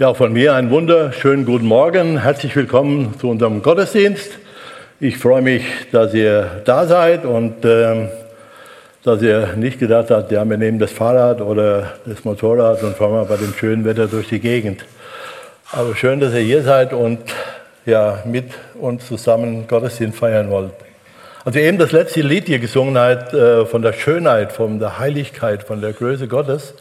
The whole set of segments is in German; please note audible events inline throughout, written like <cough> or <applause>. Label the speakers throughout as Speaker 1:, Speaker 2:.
Speaker 1: Ja, von mir einen wunderschönen guten Morgen. Herzlich willkommen zu unserem Gottesdienst. Ich freue mich, dass ihr da seid und äh, dass ihr nicht gedacht habt, ja, wir nehmen das Fahrrad oder das Motorrad und fahren mal bei dem schönen Wetter durch die Gegend. Aber schön, dass ihr hier seid und ja, mit uns zusammen Gottesdienst feiern wollt. Also eben das letzte Lied hier gesungen hat äh, von der Schönheit, von der Heiligkeit, von der Größe Gottes.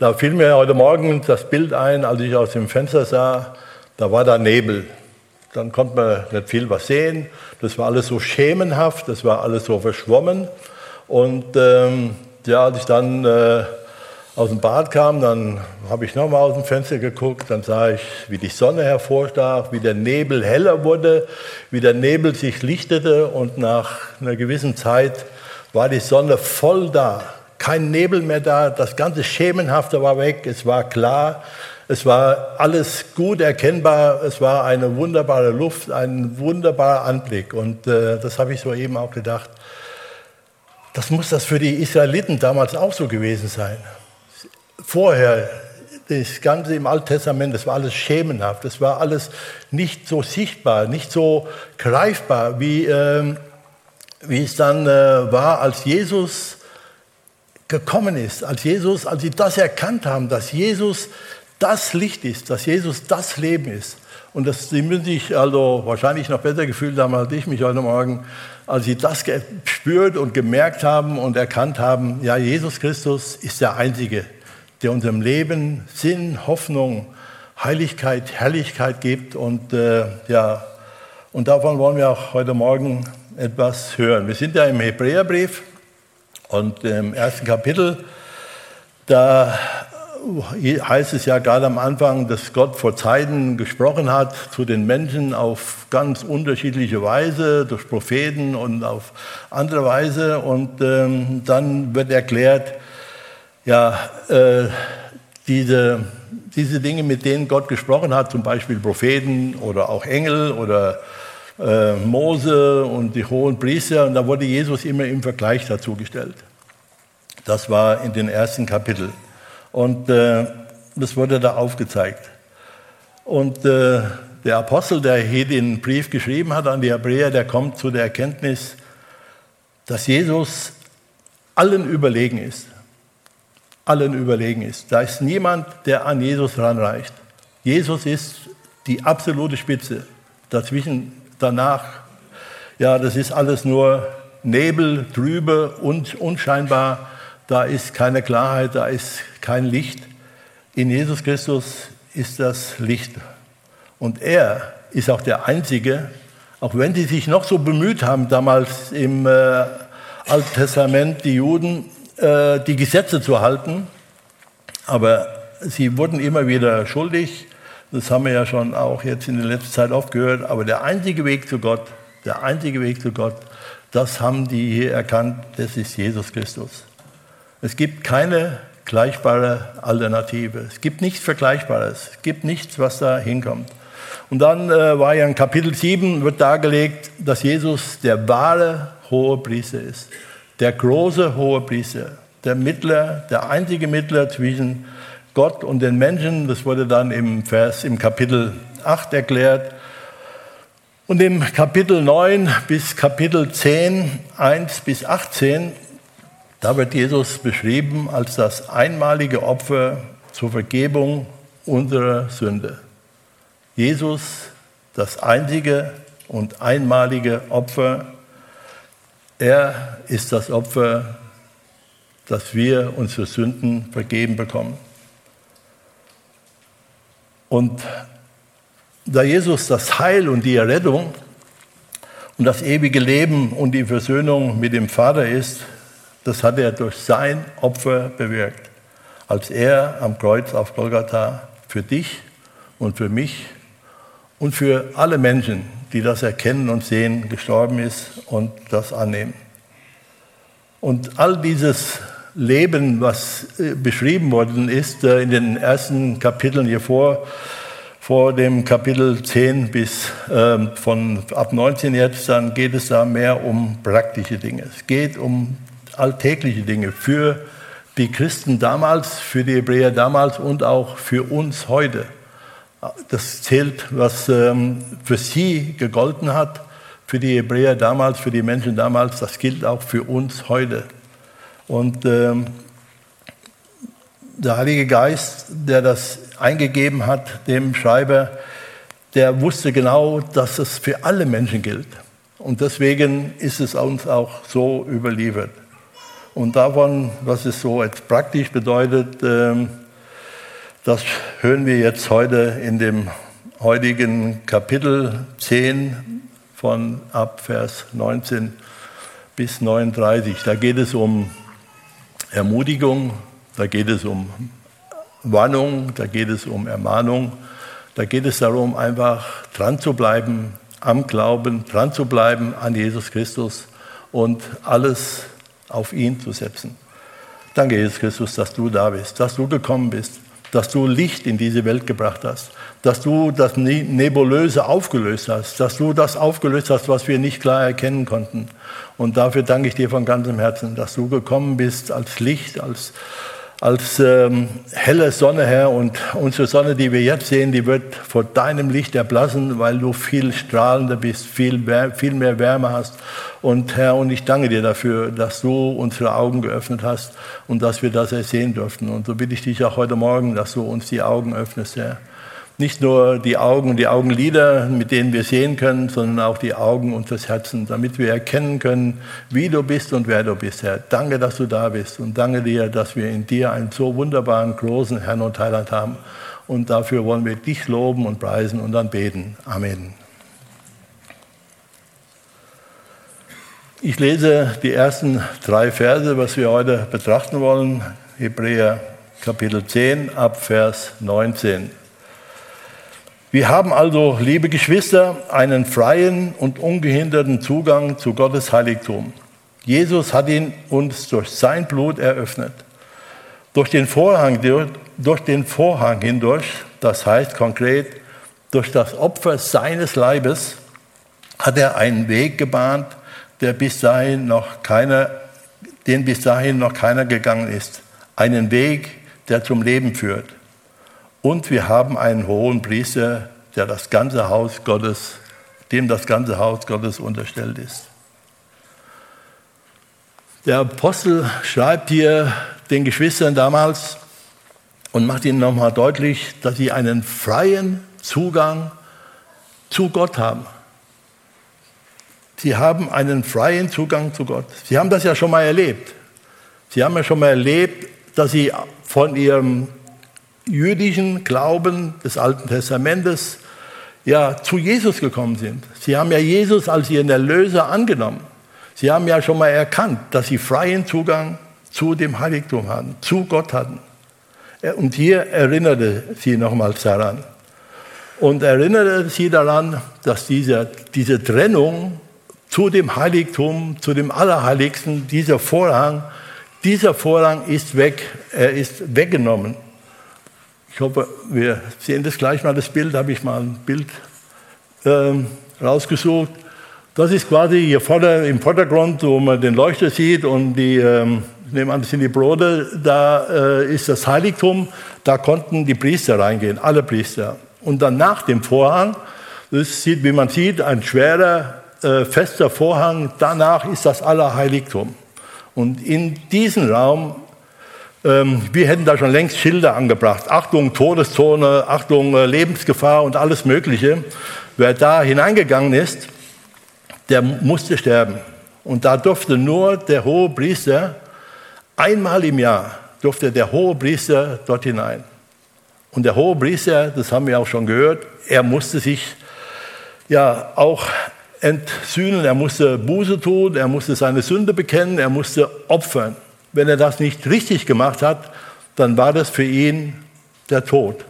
Speaker 1: Da fiel mir heute Morgen das Bild ein, als ich aus dem Fenster sah, da war da Nebel. Dann konnte man nicht viel was sehen. Das war alles so schemenhaft, das war alles so verschwommen. Und ähm, ja, als ich dann äh, aus dem Bad kam, dann habe ich nochmal aus dem Fenster geguckt, dann sah ich, wie die Sonne hervorstach, wie der Nebel heller wurde, wie der Nebel sich lichtete und nach einer gewissen Zeit war die Sonne voll da kein Nebel mehr da, das ganze Schemenhafte war weg, es war klar, es war alles gut erkennbar, es war eine wunderbare Luft, ein wunderbarer Anblick. Und äh, das habe ich so eben auch gedacht. Das muss das für die Israeliten damals auch so gewesen sein. Vorher, das Ganze im Alten Testament, das war alles schemenhaft, das war alles nicht so sichtbar, nicht so greifbar, wie, äh, wie es dann äh, war, als Jesus gekommen ist, als Jesus, als sie das erkannt haben, dass Jesus das Licht ist, dass Jesus das Leben ist. Und das, sie müssen sich also wahrscheinlich noch besser gefühlt haben als ich mich heute Morgen, als sie das gespürt und gemerkt haben und erkannt haben, ja, Jesus Christus ist der Einzige, der unserem Leben Sinn, Hoffnung, Heiligkeit, Herrlichkeit gibt. Und äh, ja, und davon wollen wir auch heute Morgen etwas hören. Wir sind ja im Hebräerbrief und im ersten Kapitel, da heißt es ja gerade am Anfang, dass Gott vor Zeiten gesprochen hat zu den Menschen auf ganz unterschiedliche Weise, durch Propheten und auf andere Weise. Und ähm, dann wird erklärt, ja, äh, diese, diese Dinge, mit denen Gott gesprochen hat, zum Beispiel Propheten oder auch Engel oder äh, Mose und die hohen Priester. Und da wurde Jesus immer im Vergleich dazu gestellt. Das war in den ersten Kapiteln. Und äh, das wurde da aufgezeigt. Und äh, der Apostel, der hier den Brief geschrieben hat an die Hebräer, der kommt zu der Erkenntnis, dass Jesus allen überlegen ist. Allen überlegen ist. Da ist niemand, der an Jesus ranreicht. Jesus ist die absolute Spitze. Dazwischen danach, ja, das ist alles nur Nebel, trübe und unscheinbar. Da ist keine Klarheit, da ist kein Licht. In Jesus Christus ist das Licht. Und er ist auch der Einzige, auch wenn sie sich noch so bemüht haben, damals im äh, Alten Testament, die Juden, äh, die Gesetze zu halten, aber sie wurden immer wieder schuldig das haben wir ja schon auch jetzt in der letzten Zeit oft gehört. Aber der einzige Weg zu Gott, der einzige Weg zu Gott, das haben die hier erkannt, das ist Jesus Christus. Es gibt keine gleichbare Alternative. Es gibt nichts Vergleichbares. Es gibt nichts, was da hinkommt. Und dann äh, war ja in Kapitel 7 wird dargelegt, dass Jesus der wahre hohe Priester ist. Der große hohe Priester. Der Mittler, der einzige Mittler zwischen Gott und den Menschen. Das wurde dann im Vers im Kapitel 8 erklärt. Und im Kapitel 9 bis Kapitel 10, 1 bis 18, da wird Jesus beschrieben als das einmalige Opfer zur Vergebung unserer Sünde. Jesus, das einzige und einmalige Opfer, er ist das Opfer, dass wir unsere Sünden vergeben bekommen. Und da Jesus das Heil und die Errettung und das ewige Leben und die Versöhnung mit dem Vater ist, das hat er durch sein Opfer bewirkt, als er am Kreuz auf Golgatha für dich und für mich und für alle Menschen, die das erkennen und sehen, gestorben ist und das annehmen. Und all dieses Leben, was äh, beschrieben worden ist äh, in den ersten Kapiteln hier vor, vor dem Kapitel 10 bis ähm, von ab 19 jetzt, dann geht es da mehr um praktische Dinge. Es geht um alltägliche Dinge für die Christen damals, für die Hebräer damals und auch für uns heute. Das zählt, was ähm, für sie gegolten hat, für die Hebräer damals, für die Menschen damals, das gilt auch für uns heute. Und ähm, der Heilige Geist, der das eingegeben hat, dem Schreiber, der wusste genau, dass es für alle Menschen gilt. Und deswegen ist es uns auch so überliefert. Und davon, was es so jetzt praktisch bedeutet, ähm, das hören wir jetzt heute in dem heutigen Kapitel 10 von ab Vers 19 bis 39. Da geht es um Ermutigung, da geht es um Warnung, da geht es um Ermahnung, da geht es darum, einfach dran zu bleiben, am Glauben, dran zu bleiben an Jesus Christus und alles auf ihn zu setzen. Danke, Jesus Christus, dass du da bist, dass du gekommen bist, dass du Licht in diese Welt gebracht hast, dass du das ne-, Nebulöse aufgelöst hast, dass du das aufgelöst hast, was wir nicht klar erkennen konnten. Und dafür danke ich dir von ganzem Herzen, dass du gekommen bist als Licht, als, als ähm, helle Sonne, Herr. Und unsere Sonne, die wir jetzt sehen, die wird vor deinem Licht erblassen, weil du viel strahlender bist, viel, viel mehr Wärme hast. Und Herr, und ich danke dir dafür, dass du unsere Augen geöffnet hast und dass wir das ersehen durften. Und so bitte ich dich auch heute Morgen, dass du uns die Augen öffnest, Herr nicht nur die Augen und die Augenlider, mit denen wir sehen können, sondern auch die Augen unseres Herzens, damit wir erkennen können, wie du bist und wer du bist, Herr. Danke, dass du da bist und danke dir, dass wir in dir einen so wunderbaren, großen Herrn und Heiland haben. Und dafür wollen wir dich loben und preisen und dann beten. Amen. Ich lese die ersten drei Verse, was wir heute betrachten wollen. Hebräer Kapitel 10 ab Vers 19. Wir haben also, liebe Geschwister, einen freien und ungehinderten Zugang zu Gottes Heiligtum. Jesus hat ihn uns durch sein Blut eröffnet. Durch den Vorhang, durch den Vorhang hindurch, das heißt konkret durch das Opfer seines Leibes, hat er einen Weg gebahnt, der bis dahin noch keiner, den bis dahin noch keiner gegangen ist. Einen Weg, der zum Leben führt. Und wir haben einen hohen Priester, der das ganze Haus Gottes, dem das ganze Haus Gottes unterstellt ist. Der Apostel schreibt hier den Geschwistern damals und macht ihnen nochmal deutlich, dass sie einen freien Zugang zu Gott haben. Sie haben einen freien Zugang zu Gott. Sie haben das ja schon mal erlebt. Sie haben ja schon mal erlebt, dass sie von ihrem jüdischen Glauben des Alten Testamentes ja zu Jesus gekommen sind. Sie haben ja Jesus als ihren Erlöser angenommen. Sie haben ja schon mal erkannt, dass sie freien Zugang zu dem Heiligtum hatten, zu Gott hatten. Und hier erinnerte sie nochmals daran. Und erinnerte sie daran, dass diese, diese Trennung zu dem Heiligtum, zu dem Allerheiligsten, dieser Vorhang, dieser Vorhang ist weg, er ist weggenommen. Ich hoffe, wir sehen das gleich mal, das Bild, habe ich mal ein Bild ähm, rausgesucht. Das ist quasi hier vorne im Vordergrund, wo man den Leuchter sieht und die, ähm, ich nehme an, das sind die Brote, da äh, ist das Heiligtum, da konnten die Priester reingehen, alle Priester. Und dann nach dem Vorhang, das sieht, wie man sieht, ein schwerer, äh, fester Vorhang, danach ist das Allerheiligtum. Und in diesen Raum ähm, wir hätten da schon längst Schilder angebracht. Achtung, Todeszone, Achtung, äh, Lebensgefahr und alles Mögliche. Wer da hineingegangen ist, der musste sterben. Und da durfte nur der hohe Priester, einmal im Jahr, durfte der hohe Priester dort hinein. Und der hohe Priester, das haben wir auch schon gehört, er musste sich ja auch entsühnen, er musste Buße tun, er musste seine Sünde bekennen, er musste opfern. Wenn er das nicht richtig gemacht hat, dann war das für ihn der Tod.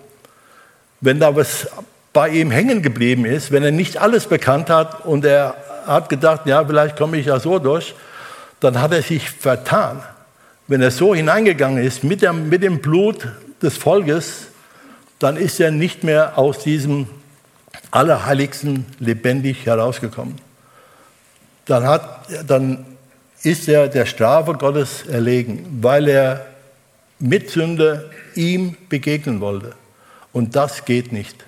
Speaker 1: Wenn da was bei ihm hängen geblieben ist, wenn er nicht alles bekannt hat und er hat gedacht, ja, vielleicht komme ich ja so durch, dann hat er sich vertan. Wenn er so hineingegangen ist mit dem, mit dem Blut des Volkes, dann ist er nicht mehr aus diesem Allerheiligsten lebendig herausgekommen. Dann, hat, dann ist er der Strafe Gottes erlegen, weil er mit Sünde ihm begegnen wollte. Und das geht nicht.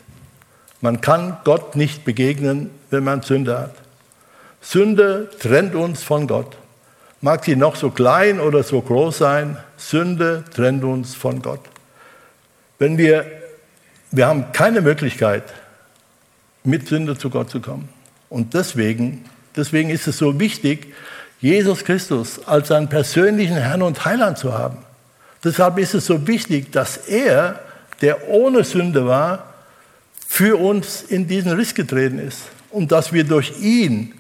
Speaker 1: Man kann Gott nicht begegnen, wenn man Sünde hat. Sünde trennt uns von Gott. Mag sie noch so klein oder so groß sein, Sünde trennt uns von Gott. Wenn wir, wir haben keine Möglichkeit, mit Sünde zu Gott zu kommen. Und deswegen, deswegen ist es so wichtig, Jesus Christus als seinen persönlichen Herrn und Heiland zu haben. Deshalb ist es so wichtig, dass er, der ohne Sünde war, für uns in diesen Riss getreten ist und dass wir durch ihn,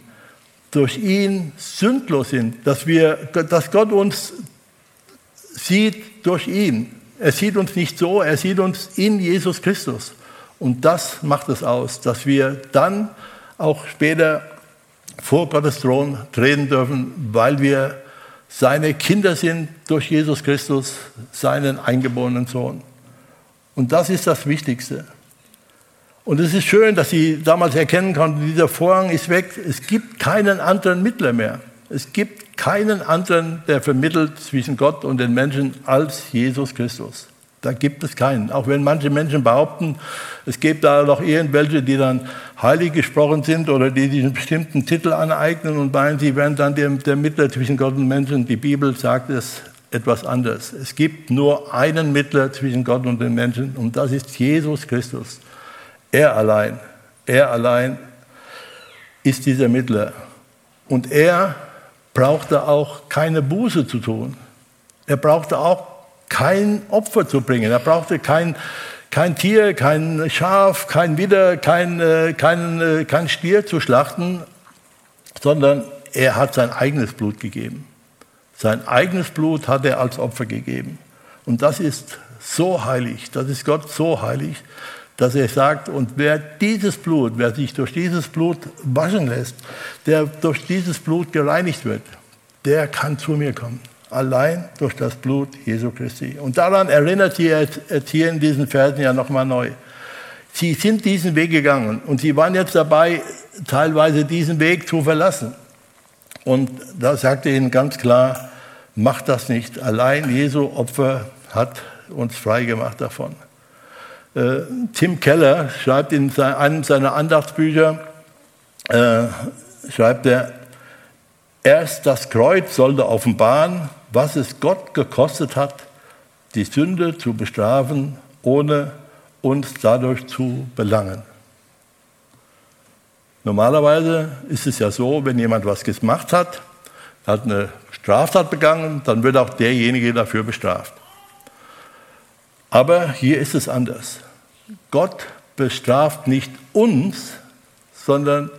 Speaker 1: durch ihn sündlos sind, dass, wir, dass Gott uns sieht durch ihn. Er sieht uns nicht so, er sieht uns in Jesus Christus. Und das macht es aus, dass wir dann auch später vor Gottes Thron treten dürfen, weil wir seine Kinder sind durch Jesus Christus, seinen eingeborenen Sohn. Und das ist das Wichtigste. Und es ist schön, dass sie damals erkennen konnten, dieser Vorhang ist weg. Es gibt keinen anderen Mittler mehr. Es gibt keinen anderen, der vermittelt zwischen Gott und den Menschen als Jesus Christus. Da gibt es keinen. Auch wenn manche Menschen behaupten, es gibt da noch irgendwelche, die dann heilig gesprochen sind oder die diesen bestimmten Titel aneignen und meinen, sie wären dann der, der Mittler zwischen Gott und Menschen. Die Bibel sagt es etwas anders. Es gibt nur einen Mittler zwischen Gott und den Menschen und das ist Jesus Christus. Er allein, er allein ist dieser Mittler. Und er brauchte auch keine Buße zu tun. Er brauchte auch kein Opfer zu bringen. Er brauchte kein, kein Tier, kein Schaf, kein Widder, kein, äh, kein, äh, kein Stier zu schlachten, sondern er hat sein eigenes Blut gegeben. Sein eigenes Blut hat er als Opfer gegeben. Und das ist so heilig, das ist Gott so heilig, dass er sagt, und wer dieses Blut, wer sich durch dieses Blut waschen lässt, der durch dieses Blut gereinigt wird, der kann zu mir kommen allein durch das Blut Jesu Christi. Und daran erinnert sie jetzt hier in diesen Versen ja nochmal neu. Sie sind diesen Weg gegangen und sie waren jetzt dabei, teilweise diesen Weg zu verlassen. Und da sagte ihnen ganz klar, macht das nicht. Allein Jesu Opfer hat uns frei gemacht davon. Äh, Tim Keller schreibt in einem seiner Andachtsbücher, äh, schreibt er, erst das Kreuz sollte offenbaren, was es Gott gekostet hat, die Sünde zu bestrafen, ohne uns dadurch zu belangen. Normalerweise ist es ja so, wenn jemand was gemacht hat, hat eine Straftat begangen, dann wird auch derjenige dafür bestraft. Aber hier ist es anders. Gott bestraft nicht uns, sondern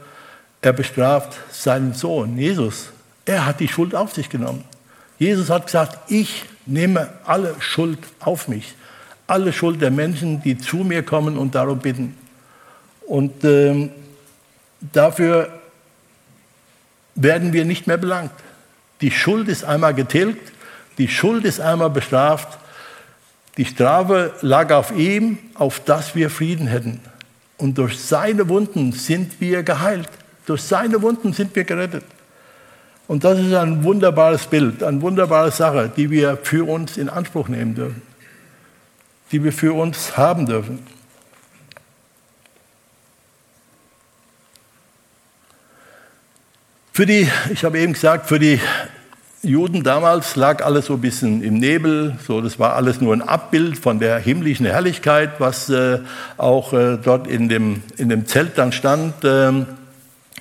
Speaker 1: er bestraft seinen Sohn, Jesus. Er hat die Schuld auf sich genommen. Jesus hat gesagt, ich nehme alle Schuld auf mich. Alle Schuld der Menschen, die zu mir kommen und darum bitten. Und ähm, dafür werden wir nicht mehr belangt. Die Schuld ist einmal getilgt, die Schuld ist einmal bestraft. Die Strafe lag auf ihm, auf dass wir Frieden hätten. Und durch seine Wunden sind wir geheilt. Durch seine Wunden sind wir gerettet. Und das ist ein wunderbares Bild, eine wunderbare Sache, die wir für uns in Anspruch nehmen dürfen, die wir für uns haben dürfen. Für die, ich habe eben gesagt, für die Juden damals lag alles so ein bisschen im Nebel, so das war alles nur ein Abbild von der himmlischen Herrlichkeit, was äh, auch äh, dort in dem, in dem Zelt dann stand. Ähm, äh,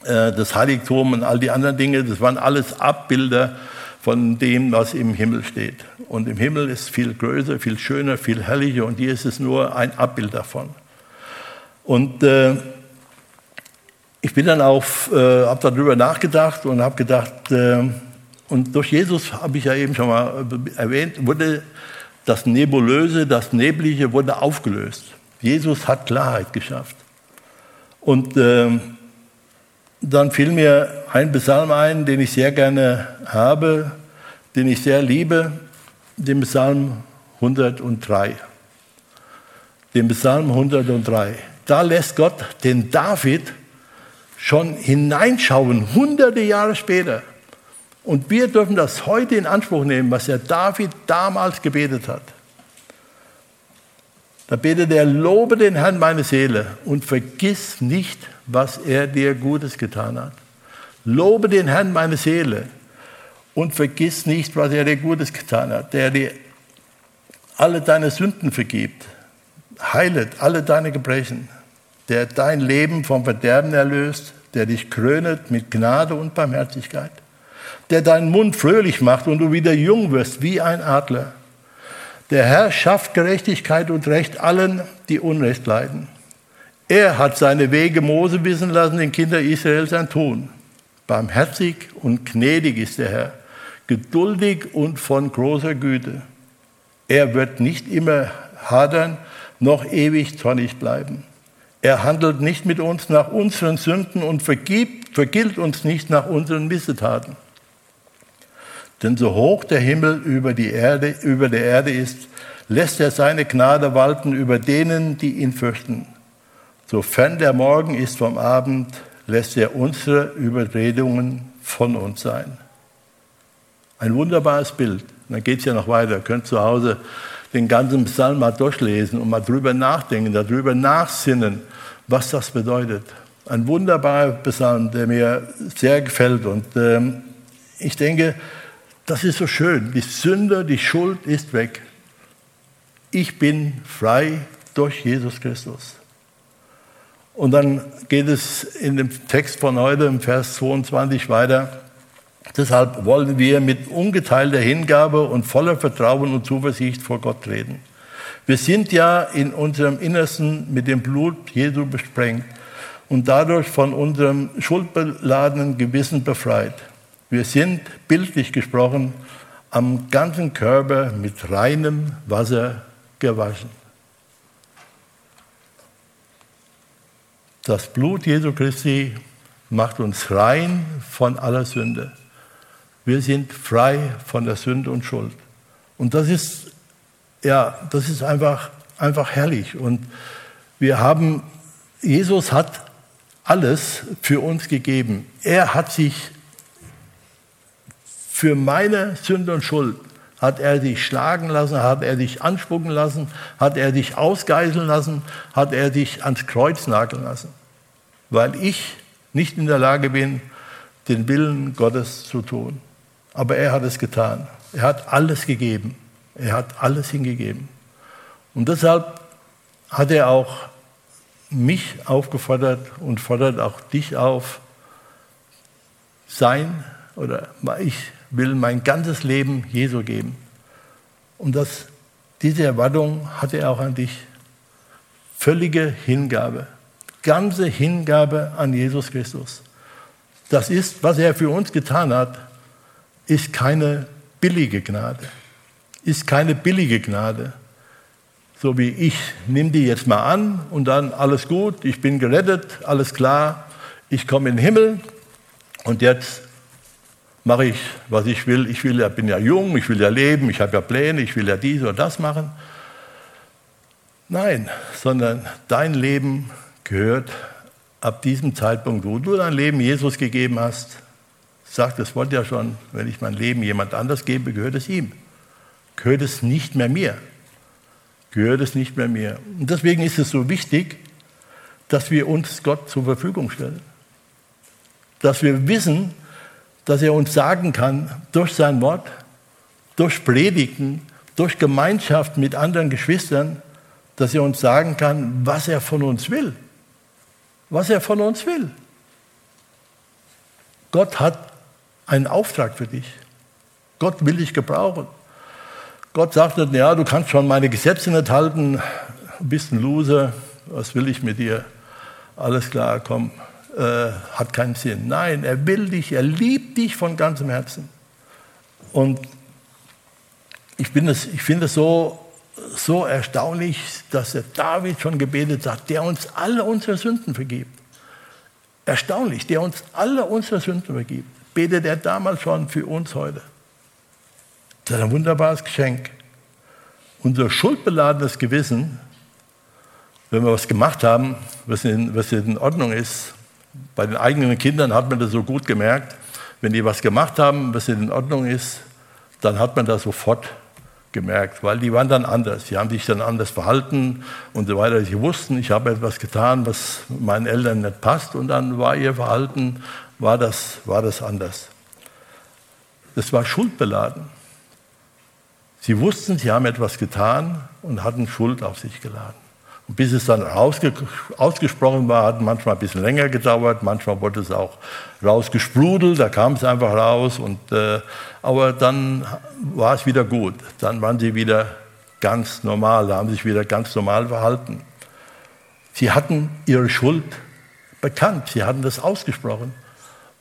Speaker 1: das Heiligtum und all die anderen Dinge, das waren alles Abbilder von dem, was im Himmel steht. Und im Himmel ist viel größer, viel schöner, viel herrlicher und hier ist es nur ein Abbild davon. Und äh, ich bin dann auch, äh, habe darüber nachgedacht und habe gedacht, äh, und durch Jesus habe ich ja eben schon mal erwähnt, wurde das Nebulöse, das Neblige wurde aufgelöst. Jesus hat Klarheit geschafft. Und äh, dann fiel mir ein Psalm ein, den ich sehr gerne habe, den ich sehr liebe, den Psalm 103. Den Psalm 103. Da lässt Gott den David schon hineinschauen, hunderte Jahre später. Und wir dürfen das heute in Anspruch nehmen, was der David damals gebetet hat. Da betet er, lobe den Herrn meine Seele und vergiss nicht, was er dir Gutes getan hat. Lobe den Herrn meine Seele und vergiss nicht, was er dir Gutes getan hat, der dir alle deine Sünden vergibt, heilet alle deine Gebrechen, der dein Leben vom Verderben erlöst, der dich krönet mit Gnade und Barmherzigkeit, der deinen Mund fröhlich macht und du wieder jung wirst wie ein Adler. Der Herr schafft Gerechtigkeit und Recht allen, die Unrecht leiden. Er hat seine Wege Mose wissen lassen, den Kindern Israel sein Tun. Barmherzig und gnädig ist der Herr, geduldig und von großer Güte. Er wird nicht immer hadern, noch ewig zornig bleiben. Er handelt nicht mit uns nach unseren Sünden und vergibt, vergilt uns nicht nach unseren Missetaten. Denn so hoch der Himmel über, die Erde, über der Erde ist, lässt er seine Gnade walten über denen, die ihn fürchten. Sofern der Morgen ist vom Abend, lässt er unsere Überredungen von uns sein. Ein wunderbares Bild. Dann geht es ja noch weiter. Ihr könnt zu Hause den ganzen Psalm mal durchlesen und mal drüber nachdenken, darüber nachsinnen, was das bedeutet. Ein wunderbarer Psalm, der mir sehr gefällt. Und ähm, ich denke, das ist so schön. Die Sünde, die Schuld ist weg. Ich bin frei durch Jesus Christus. Und dann geht es in dem Text von heute, im Vers 22 weiter. Deshalb wollen wir mit ungeteilter Hingabe und voller Vertrauen und Zuversicht vor Gott treten. Wir sind ja in unserem Innersten mit dem Blut Jesu besprengt und dadurch von unserem schuldbeladenen Gewissen befreit. Wir sind, bildlich gesprochen, am ganzen Körper mit reinem Wasser gewaschen. Das Blut Jesu Christi macht uns rein von aller Sünde. Wir sind frei von der Sünde und Schuld. Und das ist, ja, das ist einfach, einfach herrlich. Und wir haben, Jesus hat alles für uns gegeben. Er hat sich für meine Sünde und Schuld hat er dich schlagen lassen, hat er dich anspucken lassen, hat er dich ausgeißeln lassen, hat er dich ans Kreuz nageln lassen, weil ich nicht in der Lage bin, den Willen Gottes zu tun. Aber er hat es getan. Er hat alles gegeben. Er hat alles hingegeben. Und deshalb hat er auch mich aufgefordert und fordert auch dich auf, sein oder ich will mein ganzes Leben Jesu geben. Und das, diese Erwartung hat er auch an dich. Völlige Hingabe, ganze Hingabe an Jesus Christus. Das ist, was er für uns getan hat, ist keine billige Gnade. Ist keine billige Gnade. So wie ich nehme die jetzt mal an und dann alles gut, ich bin gerettet, alles klar, ich komme in den Himmel und jetzt mache ich, was ich will. Ich will ja, bin ja jung, ich will ja leben, ich habe ja Pläne, ich will ja dies oder das machen. Nein, sondern dein Leben gehört ab diesem Zeitpunkt, wo du dein Leben Jesus gegeben hast, sagt das Wort ja schon, wenn ich mein Leben jemand anders gebe, gehört es ihm. Gehört es nicht mehr mir. Gehört es nicht mehr mir. Und deswegen ist es so wichtig, dass wir uns Gott zur Verfügung stellen. Dass wir wissen, dass er uns sagen kann, durch sein Wort, durch Predigten, durch Gemeinschaft mit anderen Geschwistern, dass er uns sagen kann, was er von uns will. Was er von uns will. Gott hat einen Auftrag für dich. Gott will dich gebrauchen. Gott sagt nicht, ja, du kannst schon meine Gesetze nicht halten, bist ein Loser, was will ich mit dir? Alles klar, komm, äh, hat keinen Sinn. Nein, er will dich, er liebt dich von ganzem Herzen. Und ich, ich finde es so, so erstaunlich, dass der David schon gebetet hat, der uns alle unsere Sünden vergibt. Erstaunlich, der uns alle unsere Sünden vergibt betet er damals schon für uns heute. Das ist ein wunderbares Geschenk. Unser schuldbeladenes Gewissen, wenn wir was gemacht haben, was in, was in Ordnung ist, bei den eigenen Kindern hat man das so gut gemerkt, wenn die was gemacht haben, was in Ordnung ist, dann hat man das sofort gemerkt, weil die waren dann anders. Sie haben sich dann anders verhalten und so weiter. Sie wussten, ich habe etwas getan, was meinen Eltern nicht passt und dann war ihr Verhalten, war das, war das anders. Das war schuldbeladen. Sie wussten, sie haben etwas getan und hatten Schuld auf sich geladen. Bis es dann ausge ausgesprochen war, hat manchmal ein bisschen länger gedauert, manchmal wurde es auch rausgesprudelt, da kam es einfach raus. Und, äh, aber dann war es wieder gut, dann waren sie wieder ganz normal, haben sich wieder ganz normal verhalten. Sie hatten ihre Schuld bekannt, sie hatten das ausgesprochen.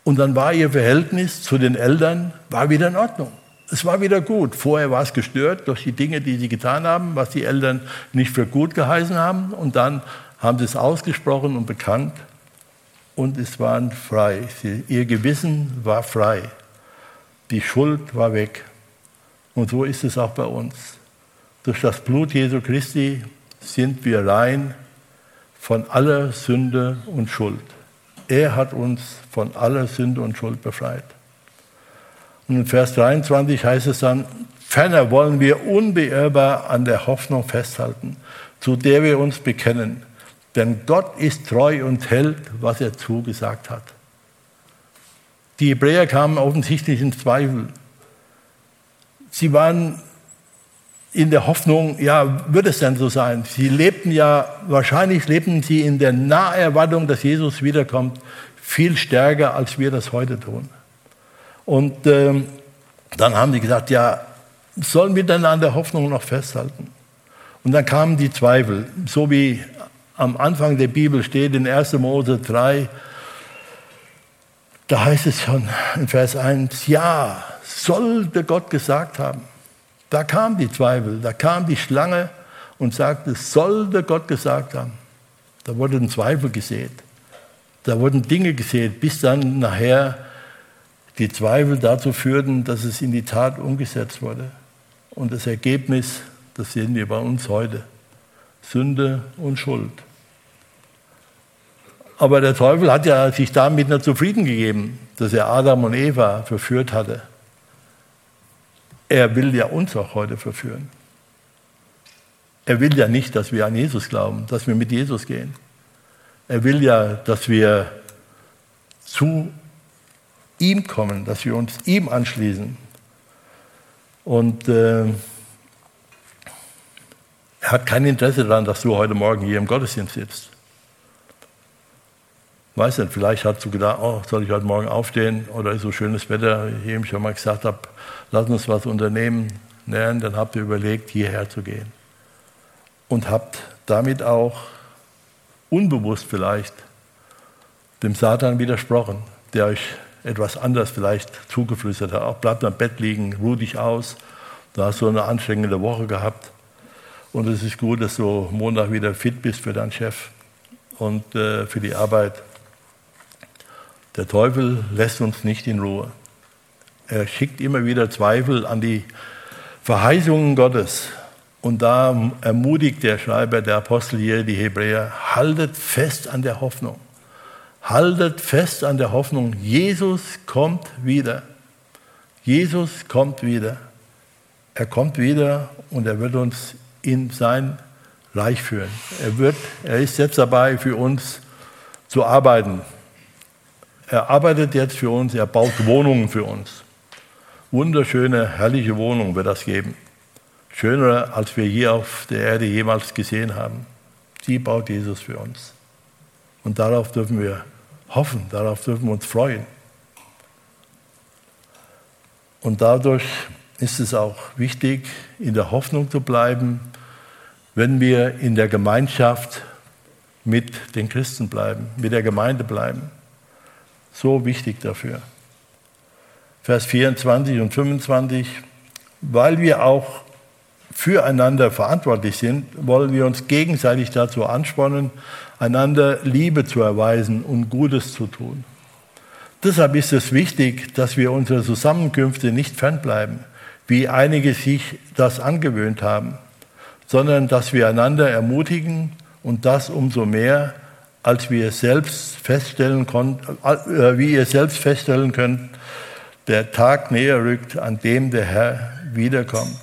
Speaker 1: Und dann war ihr Verhältnis zu den Eltern war wieder in Ordnung es war wieder gut. Vorher war es gestört durch die Dinge, die sie getan haben, was die Eltern nicht für gut geheißen haben. Und dann haben sie es ausgesprochen und bekannt und es waren frei. Sie, ihr Gewissen war frei. Die Schuld war weg. Und so ist es auch bei uns. Durch das Blut Jesu Christi sind wir rein von aller Sünde und Schuld. Er hat uns von aller Sünde und Schuld befreit. Und in Vers 23 heißt es dann, ferner wollen wir unbeirrbar an der Hoffnung festhalten, zu der wir uns bekennen. Denn Gott ist treu und hält, was er zugesagt hat. Die Hebräer kamen offensichtlich in Zweifel. Sie waren in der Hoffnung, ja, wird es denn so sein? Sie lebten ja, wahrscheinlich lebten sie in der Naherwartung, dass Jesus wiederkommt, viel stärker, als wir das heute tun. Und ähm, dann haben die gesagt, ja, sollen wir denn an der Hoffnung noch festhalten? Und dann kamen die Zweifel, so wie am Anfang der Bibel steht in 1. Mose 3, da heißt es schon in Vers 1, ja, sollte Gott gesagt haben. Da kam die Zweifel, da kam die Schlange und sagte, sollte Gott gesagt haben. Da wurden Zweifel gesät. Da wurden Dinge gesät, bis dann nachher die Zweifel dazu führten, dass es in die Tat umgesetzt wurde. Und das Ergebnis, das sehen wir bei uns heute. Sünde und Schuld. Aber der Teufel hat ja sich damit nicht zufrieden gegeben, dass er Adam und Eva verführt hatte. Er will ja uns auch heute verführen. Er will ja nicht, dass wir an Jesus glauben, dass wir mit Jesus gehen. Er will ja, dass wir zu ihm kommen, dass wir uns ihm anschließen. Und äh, er hat kein Interesse daran, dass du heute Morgen hier im Gottesdienst sitzt. Weiß nicht, vielleicht hast du gedacht, oh, soll ich heute Morgen aufstehen oder ist so schönes Wetter, wie ich eben schon mal gesagt habe, lass uns was unternehmen. Nein, dann habt ihr überlegt, hierher zu gehen. Und habt damit auch unbewusst vielleicht dem Satan widersprochen, der euch etwas anders vielleicht zugeflüstert hat. Auch bleib am Bett liegen, ruh dich aus. Du hast so eine anstrengende Woche gehabt. Und es ist gut, dass du Montag wieder fit bist für deinen Chef und äh, für die Arbeit. Der Teufel lässt uns nicht in Ruhe. Er schickt immer wieder Zweifel an die Verheißungen Gottes. Und da ermutigt der Schreiber, der Apostel hier, die Hebräer, haltet fest an der Hoffnung. Haltet fest an der Hoffnung, Jesus kommt wieder. Jesus kommt wieder. Er kommt wieder und er wird uns in sein Reich führen. Er, wird, er ist jetzt dabei, für uns zu arbeiten. Er arbeitet jetzt für uns, er baut Wohnungen für uns. Wunderschöne, herrliche Wohnungen wird das geben. Schöner, als wir hier auf der Erde jemals gesehen haben. Die baut Jesus für uns. Und darauf dürfen wir hoffen, darauf dürfen wir uns freuen. Und dadurch ist es auch wichtig, in der Hoffnung zu bleiben, wenn wir in der Gemeinschaft mit den Christen bleiben, mit der Gemeinde bleiben. So wichtig dafür. Vers 24 und 25, weil wir auch füreinander verantwortlich sind, wollen wir uns gegenseitig dazu anspornen, einander Liebe zu erweisen und Gutes zu tun. Deshalb ist es wichtig, dass wir unsere Zusammenkünfte nicht fernbleiben, wie einige sich das angewöhnt haben, sondern dass wir einander ermutigen und das umso mehr, als wir selbst feststellen konnten, äh, wie ihr selbst feststellen könnt, der Tag näher rückt, an dem der Herr wiederkommt.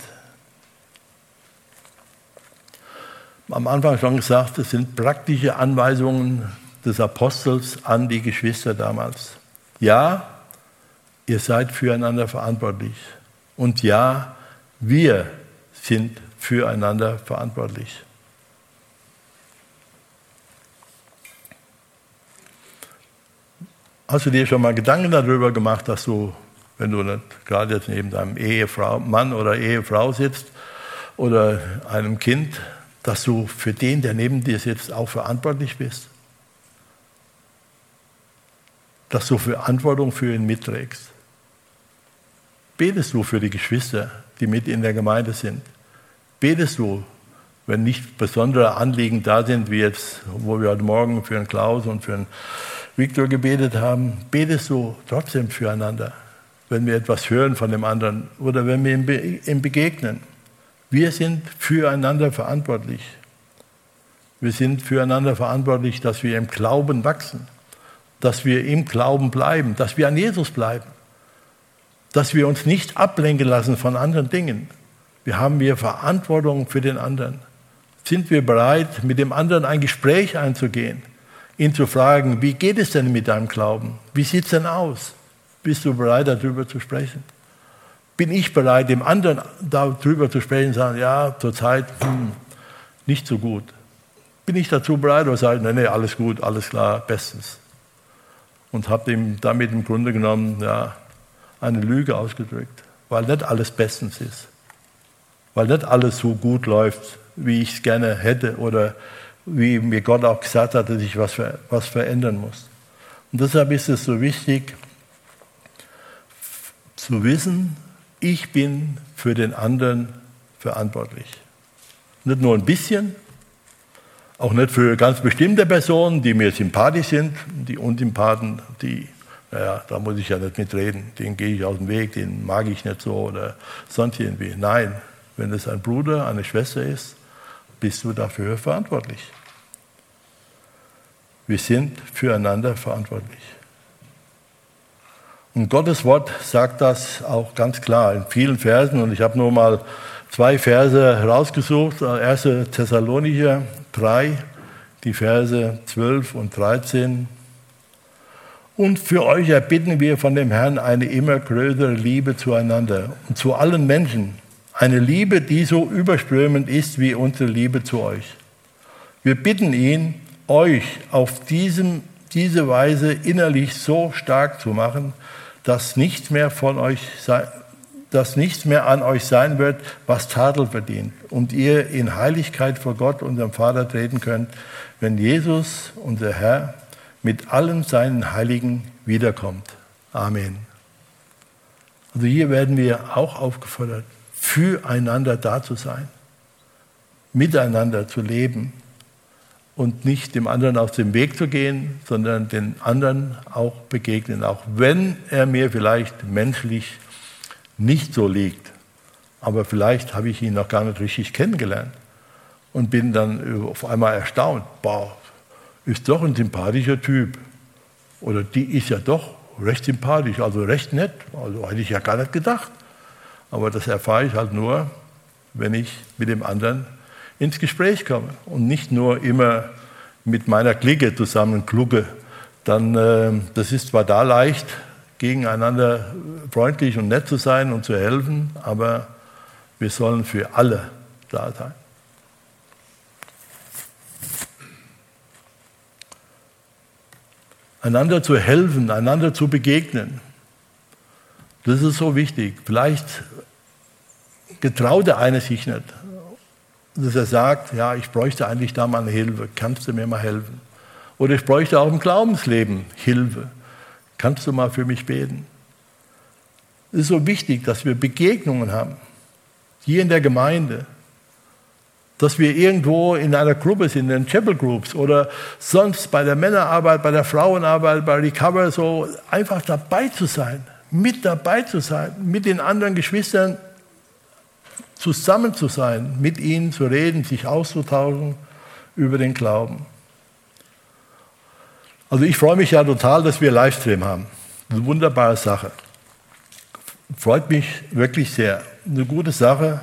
Speaker 1: Am Anfang schon gesagt, es sind praktische Anweisungen des Apostels an die Geschwister damals. Ja, ihr seid füreinander verantwortlich. Und ja, wir sind füreinander verantwortlich. Hast du dir schon mal Gedanken darüber gemacht, dass du, wenn du gerade jetzt neben deinem Ehefrau, Mann oder Ehefrau sitzt oder einem Kind, dass du für den, der neben dir sitzt, auch verantwortlich bist? Dass du Verantwortung für ihn mitträgst? Betest du für die Geschwister, die mit in der Gemeinde sind? Betest du, wenn nicht besondere Anliegen da sind, wie jetzt, wo wir heute Morgen für einen Klaus und für einen Viktor gebetet haben, betest du trotzdem füreinander, wenn wir etwas hören von dem anderen oder wenn wir ihm begegnen. Wir sind füreinander verantwortlich. Wir sind füreinander verantwortlich, dass wir im Glauben wachsen, dass wir im Glauben bleiben, dass wir an Jesus bleiben, dass wir uns nicht ablenken lassen von anderen Dingen. Wir haben hier Verantwortung für den anderen. Sind wir bereit, mit dem anderen ein Gespräch einzugehen? ihn zu fragen, wie geht es denn mit deinem Glauben? Wie sieht es denn aus? Bist du bereit, darüber zu sprechen? Bin ich bereit, dem anderen darüber zu sprechen sagen, ja, zurzeit hm, nicht so gut? Bin ich dazu bereit oder sage, nee, nee, alles gut, alles klar, bestens? Und habe ihm damit im Grunde genommen ja, eine Lüge ausgedrückt, weil nicht alles bestens ist, weil nicht alles so gut läuft, wie ich es gerne hätte oder wie mir Gott auch gesagt hat, dass ich was, was verändern muss. Und deshalb ist es so wichtig zu wissen, ich bin für den anderen verantwortlich. Nicht nur ein bisschen, auch nicht für ganz bestimmte Personen, die mir sympathisch sind, die Unsympathen, die, naja, da muss ich ja nicht mitreden, den gehe ich aus dem Weg, den mag ich nicht so oder sonst irgendwie. Nein, wenn es ein Bruder, eine Schwester ist, bist du dafür verantwortlich. Wir sind füreinander verantwortlich. Und Gottes Wort sagt das auch ganz klar in vielen Versen. Und ich habe nur mal zwei Verse herausgesucht. 1. Thessalonicher 3, die Verse 12 und 13. Und für euch erbitten wir von dem Herrn eine immer größere Liebe zueinander und zu allen Menschen. Eine Liebe, die so überströmend ist wie unsere Liebe zu euch. Wir bitten ihn, euch auf diesem, diese Weise innerlich so stark zu machen, dass nichts mehr von euch sein, dass nichts mehr an euch sein wird, was Tadel verdient und ihr in Heiligkeit vor Gott, unserem Vater, treten könnt, wenn Jesus, unser Herr, mit allen seinen Heiligen wiederkommt. Amen. Also hier werden wir auch aufgefordert, füreinander da zu sein, miteinander zu leben und nicht dem anderen aus dem Weg zu gehen, sondern den anderen auch begegnen, auch wenn er mir vielleicht menschlich nicht so liegt. Aber vielleicht habe ich ihn noch gar nicht richtig kennengelernt und bin dann auf einmal erstaunt. Boah, ist doch ein sympathischer Typ. Oder die ist ja doch recht sympathisch, also recht nett. Also hätte ich ja gar nicht gedacht. Aber das erfahre ich halt nur, wenn ich mit dem anderen ins Gespräch komme und nicht nur immer mit meiner Clique zusammen kluge, dann äh, das ist zwar da leicht, gegeneinander freundlich und nett zu sein und zu helfen, aber wir sollen für alle da sein. Einander zu helfen, einander zu begegnen, das ist so wichtig. Vielleicht getraut der eine sich nicht dass er sagt, ja, ich bräuchte eigentlich da mal eine Hilfe, kannst du mir mal helfen? Oder ich bräuchte auch im Glaubensleben Hilfe, kannst du mal für mich beten? Es ist so wichtig, dass wir Begegnungen haben, hier in der Gemeinde, dass wir irgendwo in einer Gruppe sind, in den Chapel Groups oder sonst bei der Männerarbeit, bei der Frauenarbeit, bei Recover, so einfach dabei zu sein, mit dabei zu sein, mit den anderen Geschwistern zusammen zu sein, mit ihnen zu reden, sich auszutauschen über den Glauben. Also ich freue mich ja total, dass wir Livestream haben. Eine wunderbare Sache. Freut mich wirklich sehr. Eine gute Sache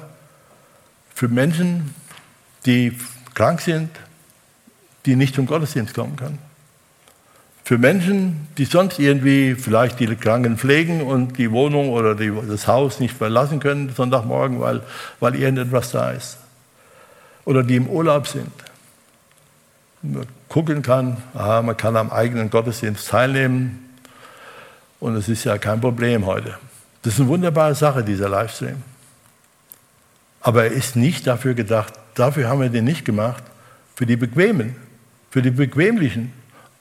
Speaker 1: für Menschen, die krank sind, die nicht zum Gottesdienst kommen können. Für Menschen, die sonst irgendwie vielleicht die Kranken pflegen und die Wohnung oder die, das Haus nicht verlassen können Sonntagmorgen, weil, weil irgendetwas da ist. Oder die im Urlaub sind. Man gucken kann, aha, man kann am eigenen Gottesdienst teilnehmen und es ist ja kein Problem heute. Das ist eine wunderbare Sache, dieser Livestream. Aber er ist nicht dafür gedacht, dafür haben wir den nicht gemacht, für die Bequemen, für die Bequemlichen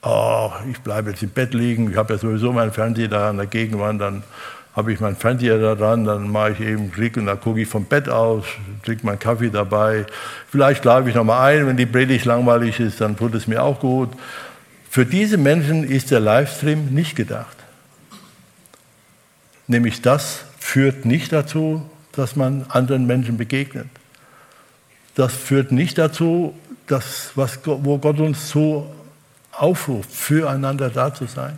Speaker 1: oh, ich bleibe jetzt im Bett liegen, ich habe ja sowieso meinen Fernseher da an der Gegenwand, dann habe ich meinen Fernseher da dran, dann mache ich eben Klick und dann gucke ich vom Bett aus, trinke meinen Kaffee dabei. Vielleicht schlafe ich nochmal ein, wenn die Predigt langweilig ist, dann tut es mir auch gut. Für diese Menschen ist der Livestream nicht gedacht. Nämlich das führt nicht dazu, dass man anderen Menschen begegnet. Das führt nicht dazu, dass, was, wo Gott uns zu aufruft, füreinander da zu sein.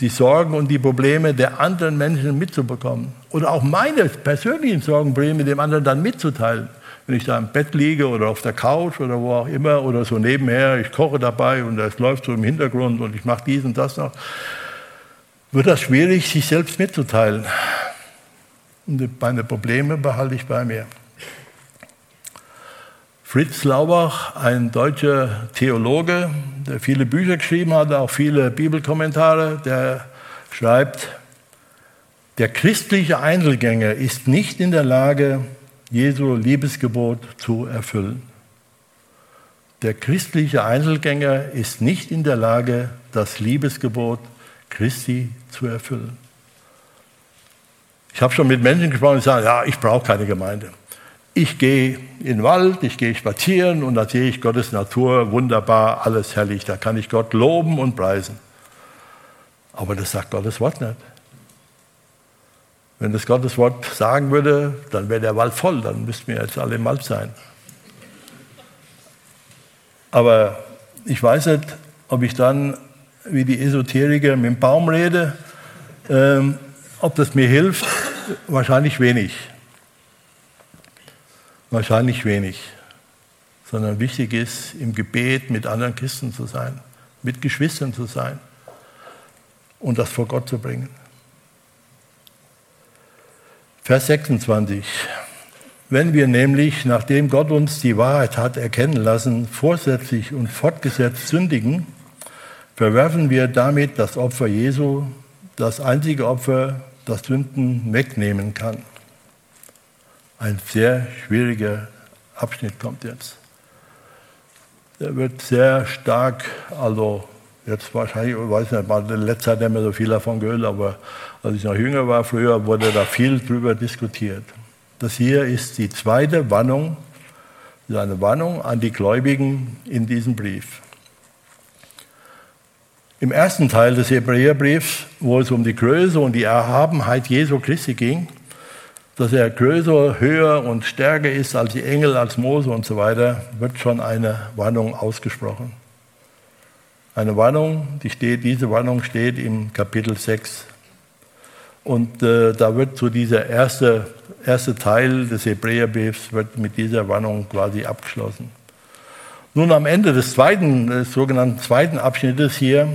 Speaker 1: Die Sorgen und die Probleme der anderen Menschen mitzubekommen. Oder auch meine persönlichen Sorgen, Probleme dem anderen dann mitzuteilen. Wenn ich da im Bett liege oder auf der Couch oder wo auch immer oder so nebenher, ich koche dabei und es läuft so im Hintergrund und ich mache dies und das noch, wird das schwierig, sich selbst mitzuteilen. Und meine Probleme behalte ich bei mir. Fritz Laubach, ein deutscher Theologe, der viele Bücher geschrieben hat, auch viele Bibelkommentare, der schreibt, der christliche Einzelgänger ist nicht in der Lage, Jesu Liebesgebot zu erfüllen. Der christliche Einzelgänger ist nicht in der Lage, das Liebesgebot Christi zu erfüllen. Ich habe schon mit Menschen gesprochen, die sagen, ja, ich brauche keine Gemeinde ich gehe in den Wald, ich gehe spazieren und da sehe ich Gottes Natur, wunderbar, alles herrlich. Da kann ich Gott loben und preisen. Aber das sagt Gottes Wort nicht. Wenn das Gottes Wort sagen würde, dann wäre der Wald voll, dann müssten wir jetzt alle im Wald sein. Aber ich weiß nicht, ob ich dann wie die Esoteriker mit dem Baum rede, ähm, ob das mir hilft, wahrscheinlich wenig. Wahrscheinlich wenig, sondern wichtig ist, im Gebet mit anderen Christen zu sein, mit Geschwistern zu sein und das vor Gott zu bringen. Vers 26. Wenn wir nämlich, nachdem Gott uns die Wahrheit hat erkennen lassen, vorsätzlich und fortgesetzt sündigen, verwerfen wir damit das Opfer Jesu, das einzige Opfer, das Sünden wegnehmen kann. Ein sehr schwieriger Abschnitt kommt jetzt. Der wird sehr stark, also jetzt wahrscheinlich, ich weiß nicht, in letzter Zeit nicht mehr so viel davon gehört, aber als ich noch jünger war, früher wurde da viel drüber diskutiert. Das hier ist die zweite Warnung, eine Warnung an die Gläubigen in diesem Brief. Im ersten Teil des Hebräerbriefs, wo es um die Größe und die Erhabenheit Jesu Christi ging, dass er größer, höher und stärker ist als die Engel, als Mose und so weiter, wird schon eine Warnung ausgesprochen. Eine Warnung, die steht, diese Warnung steht im Kapitel 6. Und äh, da wird so dieser erste, erste Teil des Hebräerbriefs wird mit dieser Warnung quasi abgeschlossen. Nun am Ende des zweiten, des sogenannten zweiten Abschnittes hier,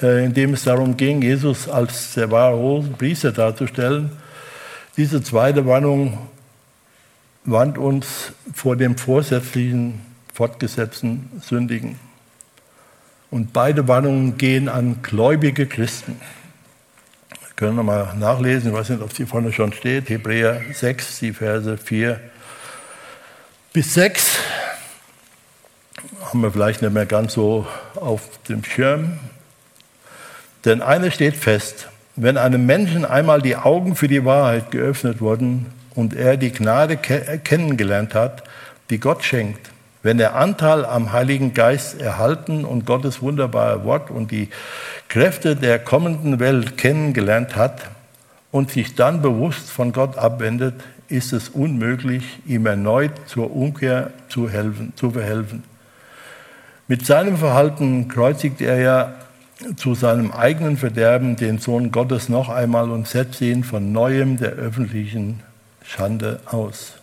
Speaker 1: äh, in dem es darum ging, Jesus als der wahre Priester darzustellen, diese zweite Warnung warnt uns vor dem vorsätzlichen, fortgesetzten Sündigen. Und beide Warnungen gehen an gläubige Christen. Wir können nochmal nachlesen, ich weiß nicht, ob sie vorne schon steht, Hebräer 6, die Verse 4 bis 6. Haben wir vielleicht nicht mehr ganz so auf dem Schirm. Denn eines steht fest, wenn einem Menschen einmal die Augen für die Wahrheit geöffnet wurden und er die Gnade kennengelernt hat, die Gott schenkt, wenn er Anteil am Heiligen Geist erhalten und Gottes wunderbare Wort und die Kräfte der kommenden Welt kennengelernt hat und sich dann bewusst von Gott abwendet, ist es unmöglich, ihm erneut zur Umkehr zu, helfen, zu verhelfen. Mit seinem Verhalten kreuzigt er ja zu seinem eigenen Verderben den Sohn Gottes noch einmal und setzt ihn von neuem der öffentlichen Schande aus.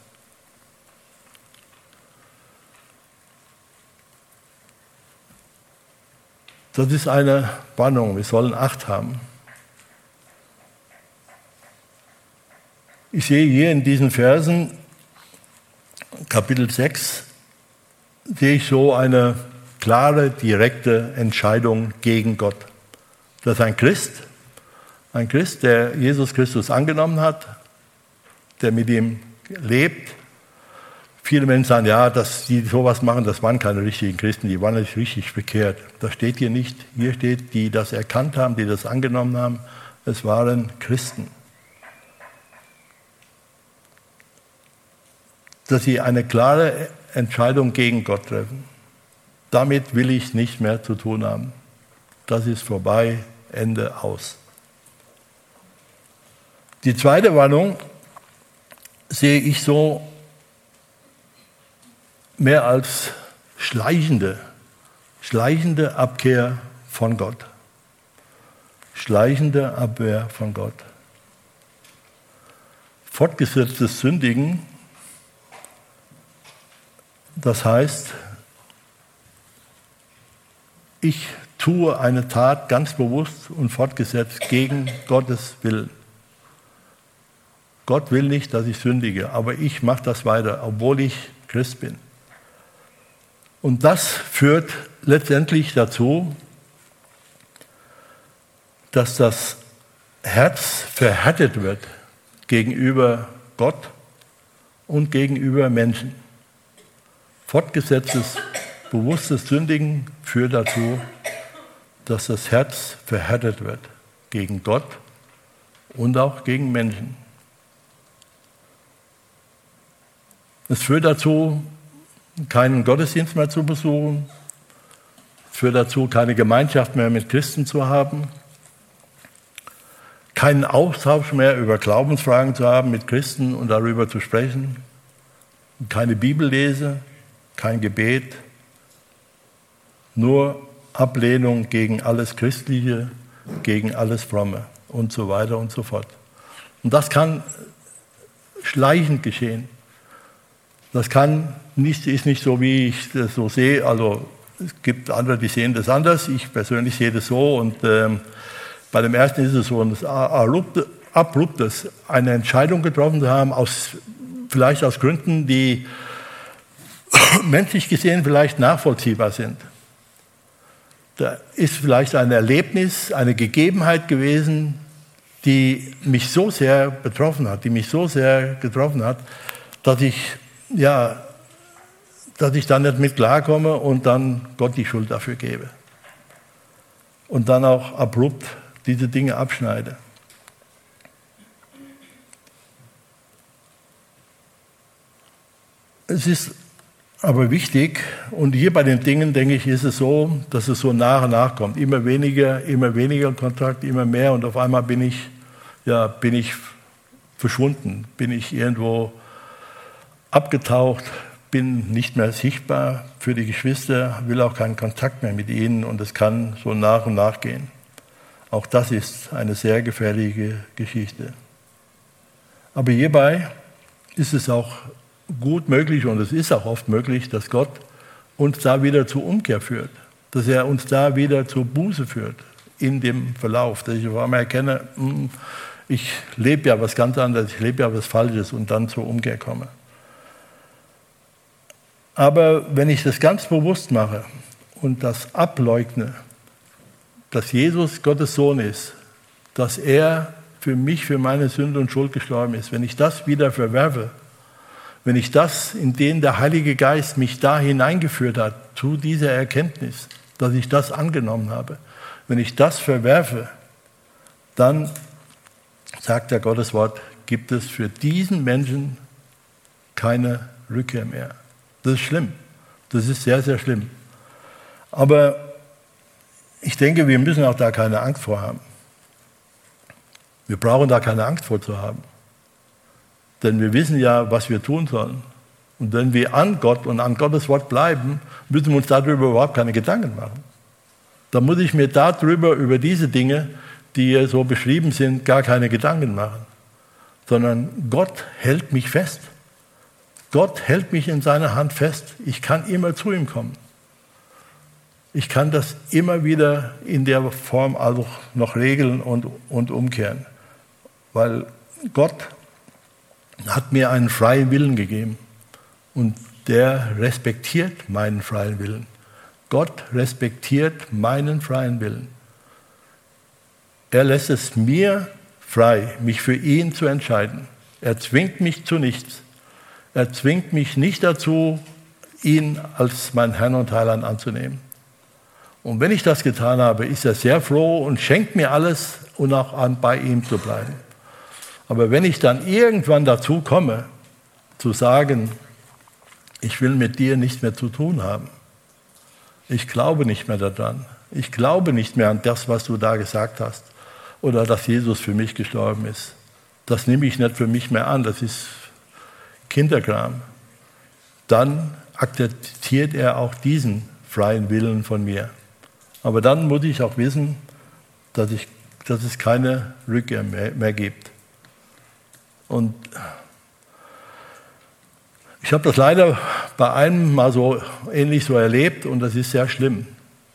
Speaker 1: Das ist eine Warnung, wir sollen Acht haben. Ich sehe hier in diesen Versen, Kapitel 6, sehe ich so eine klare, direkte Entscheidung gegen Gott. Dass ein Christ, ein Christ, der Jesus Christus angenommen hat, der mit ihm lebt, Viele Menschen sagen, ja, dass die sowas machen, das waren keine richtigen Christen, die waren nicht richtig bekehrt. Das steht hier nicht. Hier steht, die das erkannt haben, die das angenommen haben, es waren Christen. Dass sie eine klare Entscheidung gegen Gott treffen. Damit will ich nichts mehr zu tun haben. Das ist vorbei, Ende aus. Die zweite Warnung sehe ich so mehr als schleichende, schleichende Abkehr von Gott. Schleichende Abwehr von Gott. Fortgesetztes Sündigen, das heißt, ich tue eine Tat ganz bewusst und fortgesetzt gegen Gottes Willen. Gott will nicht, dass ich sündige, aber ich mache das weiter, obwohl ich Christ bin. Und das führt letztendlich dazu, dass das Herz verhärtet wird gegenüber Gott und gegenüber Menschen. Fortgesetztes, bewusstes Sündigen führt dazu, dass das Herz verhärtet wird gegen Gott und auch gegen Menschen. Es führt dazu, keinen Gottesdienst mehr zu besuchen, führt dazu, keine Gemeinschaft mehr mit Christen zu haben, keinen Austausch mehr über Glaubensfragen zu haben mit Christen und darüber zu sprechen, keine Bibellese, kein Gebet, nur Ablehnung gegen alles Christliche, gegen alles Fromme und so weiter und so fort. Und das kann schleichend geschehen. Das kann nicht, ist nicht so, wie ich das so sehe. Also es gibt andere, die sehen das anders. Ich persönlich sehe das so. Und ähm, bei dem ersten ist es so ein abruptes, eine Entscheidung getroffen zu haben, aus, vielleicht aus Gründen, die <coughs> menschlich gesehen vielleicht nachvollziehbar sind. Da ist vielleicht ein Erlebnis, eine Gegebenheit gewesen, die mich so sehr betroffen hat, die mich so sehr getroffen hat, dass ich ja, dass ich dann nicht mit klarkomme und dann Gott die Schuld dafür gebe. Und dann auch abrupt diese Dinge abschneide. Es ist aber wichtig, und hier bei den Dingen, denke ich, ist es so, dass es so nach und nach kommt. Immer weniger, immer weniger Kontakt, immer mehr und auf einmal bin ich, ja, bin ich verschwunden, bin ich irgendwo abgetaucht, bin nicht mehr sichtbar für die Geschwister, will auch keinen Kontakt mehr mit ihnen und es kann so nach und nach gehen. Auch das ist eine sehr gefährliche Geschichte. Aber hierbei ist es auch gut möglich und es ist auch oft möglich, dass Gott uns da wieder zur Umkehr führt, dass er uns da wieder zur Buße führt in dem Verlauf, dass ich auf einmal erkenne, hm, ich lebe ja was ganz anderes, ich lebe ja was Falsches und dann zur Umkehr komme. Aber wenn ich das ganz bewusst mache und das ableugne, dass Jesus Gottes Sohn ist, dass er für mich, für meine Sünde und Schuld gestorben ist, wenn ich das wieder verwerfe, wenn ich das, in den der Heilige Geist mich da hineingeführt hat, zu dieser Erkenntnis, dass ich das angenommen habe, wenn ich das verwerfe, dann sagt der Gotteswort, gibt es für diesen Menschen keine Rückkehr mehr. Das ist schlimm. Das ist sehr, sehr schlimm. Aber ich denke, wir müssen auch da keine Angst vor haben. Wir brauchen da keine Angst vor zu haben. Denn wir wissen ja, was wir tun sollen. Und wenn wir an Gott und an Gottes Wort bleiben, müssen wir uns darüber überhaupt keine Gedanken machen. Da muss ich mir darüber, über diese Dinge, die hier so beschrieben sind, gar keine Gedanken machen. Sondern Gott hält mich fest. Gott hält mich in seiner Hand fest. Ich kann immer zu ihm kommen. Ich kann das immer wieder in der Form also noch regeln und, und umkehren, weil Gott hat mir einen freien Willen gegeben und der respektiert meinen freien Willen. Gott respektiert meinen freien Willen. Er lässt es mir frei, mich für ihn zu entscheiden. Er zwingt mich zu nichts. Er zwingt mich nicht dazu, ihn als mein Herrn und Heiland anzunehmen. Und wenn ich das getan habe, ist er sehr froh und schenkt mir alles, um auch an, bei ihm zu bleiben. Aber wenn ich dann irgendwann dazu komme, zu sagen, ich will mit dir nichts mehr zu tun haben, ich glaube nicht mehr daran, ich glaube nicht mehr an das, was du da gesagt hast, oder dass Jesus für mich gestorben ist, das nehme ich nicht für mich mehr an, das ist Kinderkram, dann akzeptiert er auch diesen freien Willen von mir. Aber dann muss ich auch wissen, dass, ich, dass es keine Rückkehr mehr, mehr gibt. Und ich habe das leider bei einem mal so ähnlich so erlebt und das ist sehr schlimm.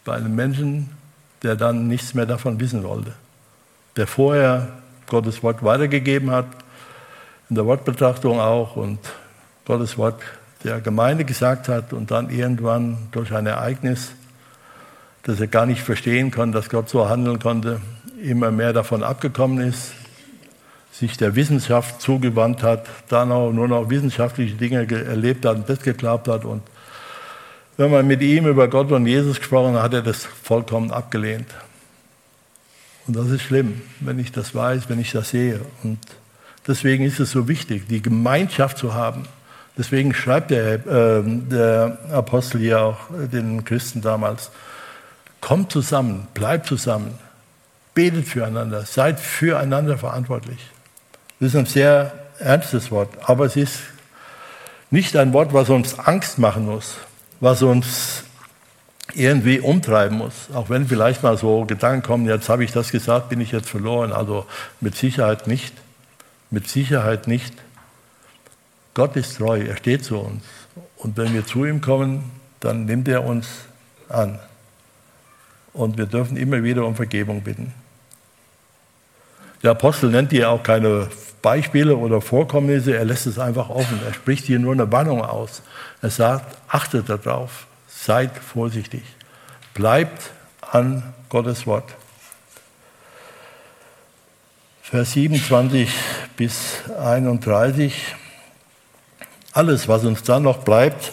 Speaker 1: Bei einem Menschen, der dann nichts mehr davon wissen wollte. Der vorher Gottes Wort weitergegeben hat, in der Wortbetrachtung auch und Gottes Wort der Gemeinde gesagt hat und dann irgendwann durch ein Ereignis, das er gar nicht verstehen konnte, dass Gott so handeln konnte, immer mehr davon abgekommen ist, sich der Wissenschaft zugewandt hat, dann auch nur noch wissenschaftliche Dinge erlebt hat und das geglaubt hat. Und wenn man mit ihm über Gott und Jesus gesprochen hat, hat er das vollkommen abgelehnt. Und das ist schlimm, wenn ich das weiß, wenn ich das sehe. Und deswegen ist es so wichtig, die Gemeinschaft zu haben. Deswegen schreibt der, äh, der Apostel hier auch den Christen damals, kommt zusammen, bleibt zusammen, betet füreinander, seid füreinander verantwortlich. Das ist ein sehr ernstes Wort, aber es ist nicht ein Wort, was uns Angst machen muss, was uns irgendwie umtreiben muss. Auch wenn vielleicht mal so Gedanken kommen, jetzt habe ich das gesagt, bin ich jetzt verloren. Also mit Sicherheit nicht. Mit Sicherheit nicht. Gott ist treu, er steht zu uns. Und wenn wir zu ihm kommen, dann nimmt er uns an. Und wir dürfen immer wieder um Vergebung bitten. Der Apostel nennt hier auch keine Beispiele oder Vorkommnisse, er lässt es einfach offen. Er spricht hier nur eine Warnung aus. Er sagt, achtet darauf, seid vorsichtig, bleibt an Gottes Wort. Vers 27 bis 31. Alles, was uns dann noch bleibt,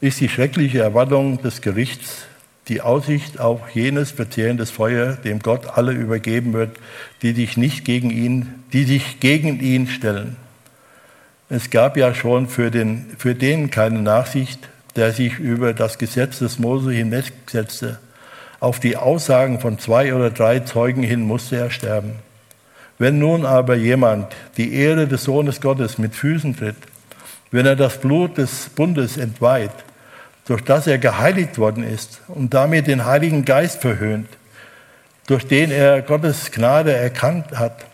Speaker 1: ist die schreckliche Erwartung des Gerichts die Aussicht auf jenes verzehrendes Feuer, dem Gott alle übergeben wird, die sich nicht gegen ihn, die sich gegen ihn stellen. Es gab ja schon für den, für den keine Nachsicht, der sich über das Gesetz des Mose hinwegsetzte. Auf die Aussagen von zwei oder drei Zeugen hin musste er sterben. Wenn nun aber jemand die Ehre des Sohnes Gottes mit Füßen tritt, wenn er das Blut des Bundes entweiht, durch das er geheiligt worden ist und damit den Heiligen Geist verhöhnt, durch den er Gottes Gnade erkannt hat,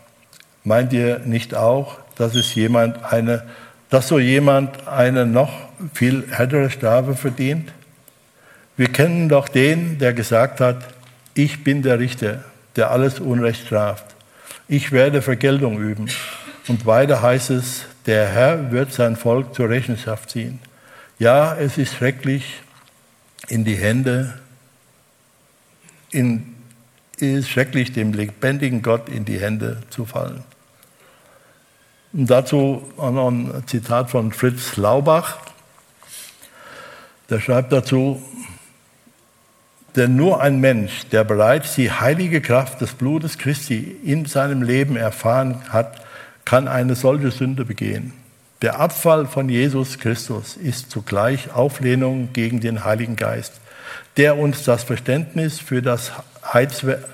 Speaker 1: meint ihr nicht auch, dass es jemand eine, dass so jemand eine noch viel härtere Strafe verdient? Wir kennen doch den, der gesagt hat, ich bin der Richter, der alles Unrecht straft. Ich werde Vergeltung üben. Und weiter heißt es, der Herr wird sein Volk zur Rechenschaft ziehen. Ja, es ist schrecklich, in die Hände, in, es ist schrecklich, dem lebendigen Gott in die Hände zu fallen. Und dazu noch ein Zitat von Fritz Laubach. Der schreibt dazu, denn nur ein Mensch, der bereits die heilige Kraft des Blutes Christi in seinem Leben erfahren hat, kann eine solche Sünde begehen. Der Abfall von Jesus Christus ist zugleich Auflehnung gegen den Heiligen Geist, der uns das Verständnis für das, Heilswerk,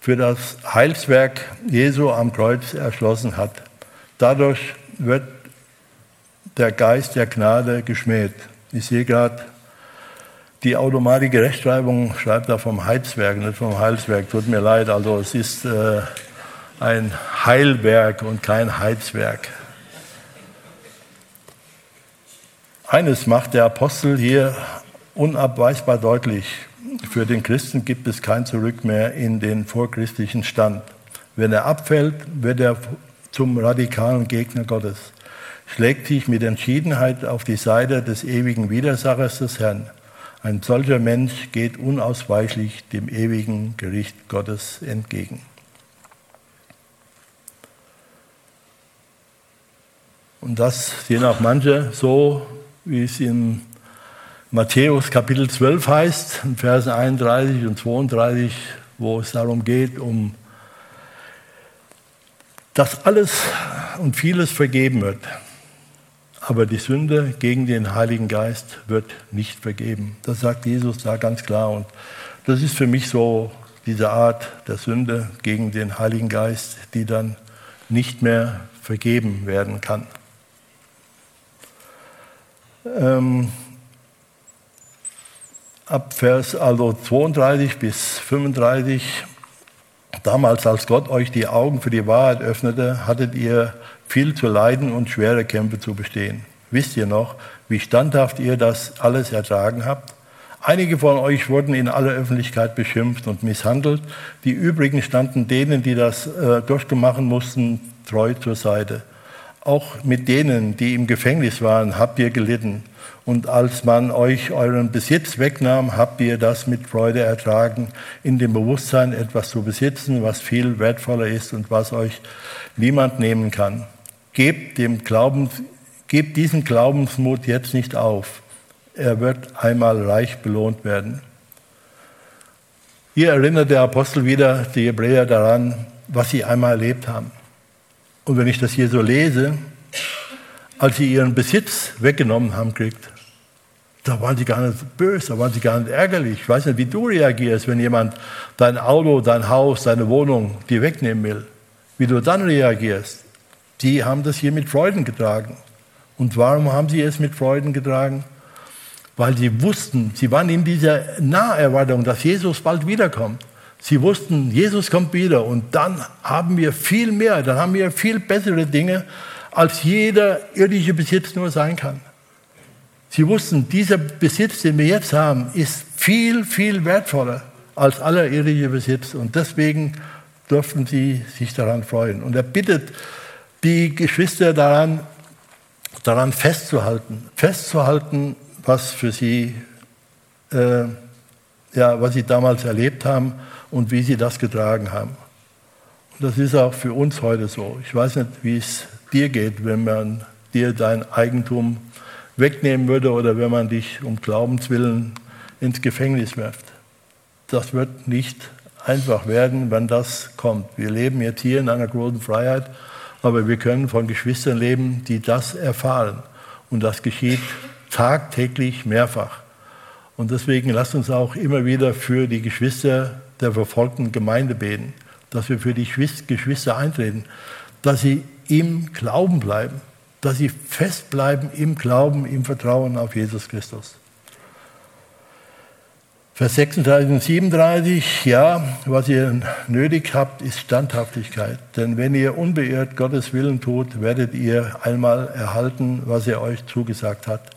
Speaker 1: für das Heilswerk Jesu am Kreuz erschlossen hat. Dadurch wird der Geist der Gnade geschmäht. Ich sehe gerade, die automatische Rechtschreibung schreibt da vom Heilswerk, nicht vom Heilswerk. Tut mir leid, also es ist äh, ein Heilwerk und kein Heilswerk. Eines macht der Apostel hier unabweisbar deutlich. Für den Christen gibt es kein Zurück mehr in den vorchristlichen Stand. Wenn er abfällt, wird er zum radikalen Gegner Gottes, schlägt sich mit Entschiedenheit auf die Seite des ewigen Widersachers des Herrn. Ein solcher Mensch geht unausweichlich dem ewigen Gericht Gottes entgegen. Und das sehen auch manche so, wie es in Matthäus Kapitel 12 heißt, in Versen 31 und 32, wo es darum geht, um dass alles und vieles vergeben wird. Aber die Sünde gegen den Heiligen Geist wird nicht vergeben. Das sagt Jesus da ganz klar. Und das ist für mich so diese Art der Sünde gegen den Heiligen Geist, die dann nicht mehr vergeben werden kann. Ähm, ab Vers also 32 bis 35. Damals, als Gott euch die Augen für die Wahrheit öffnete, hattet ihr viel zu leiden und schwere Kämpfe zu bestehen. Wisst ihr noch, wie standhaft ihr das alles ertragen habt? Einige von euch wurden in aller Öffentlichkeit beschimpft und misshandelt. Die übrigen standen denen, die das äh, durchgemacht mussten, treu zur Seite. Auch mit denen, die im Gefängnis waren, habt ihr gelitten. Und als man euch euren Besitz wegnahm, habt ihr das mit Freude ertragen, in dem Bewusstsein, etwas zu besitzen, was viel wertvoller ist und was euch niemand nehmen kann. Gebt, dem Glauben, gebt diesen Glaubensmut jetzt nicht auf. Er wird einmal reich belohnt werden. Hier erinnert der Apostel wieder die Hebräer daran, was sie einmal erlebt haben. Und wenn ich das hier so lese, als sie ihren Besitz weggenommen haben, kriegt, da waren sie gar nicht böse, da waren sie gar nicht ärgerlich. Ich weiß nicht, wie du reagierst, wenn jemand dein Auto, dein Haus, deine Wohnung dir wegnehmen will. Wie du dann reagierst. Die haben das hier mit Freuden getragen. Und warum haben sie es mit Freuden getragen? Weil sie wussten, sie waren in dieser Naherwartung, dass Jesus bald wiederkommt. Sie wussten, Jesus kommt wieder und dann haben wir viel mehr, dann haben wir viel bessere Dinge, als jeder irdische Besitz nur sein kann. Sie wussten, dieser Besitz, den wir jetzt haben, ist viel, viel wertvoller als aller irdische Besitz und deswegen durften sie sich daran freuen. Und er bittet die Geschwister daran, daran festzuhalten, festzuhalten, was für sie, äh, ja, was sie damals erlebt haben und wie sie das getragen haben. Und das ist auch für uns heute so. Ich weiß nicht, wie es dir geht, wenn man dir dein Eigentum wegnehmen würde oder wenn man dich um Glaubenswillen ins Gefängnis wirft. Das wird nicht einfach werden, wenn das kommt. Wir leben jetzt hier in einer großen Freiheit, aber wir können von Geschwistern leben, die das erfahren. Und das geschieht tagtäglich mehrfach. Und deswegen lasst uns auch immer wieder für die Geschwister der verfolgten Gemeinde beten, dass wir für die Geschwister eintreten, dass sie im Glauben bleiben, dass sie festbleiben im Glauben, im Vertrauen auf Jesus Christus. Vers 36 und 37, ja, was ihr nötig habt, ist Standhaftigkeit. Denn wenn ihr unbeirrt Gottes Willen tut, werdet ihr einmal erhalten, was er euch zugesagt hat.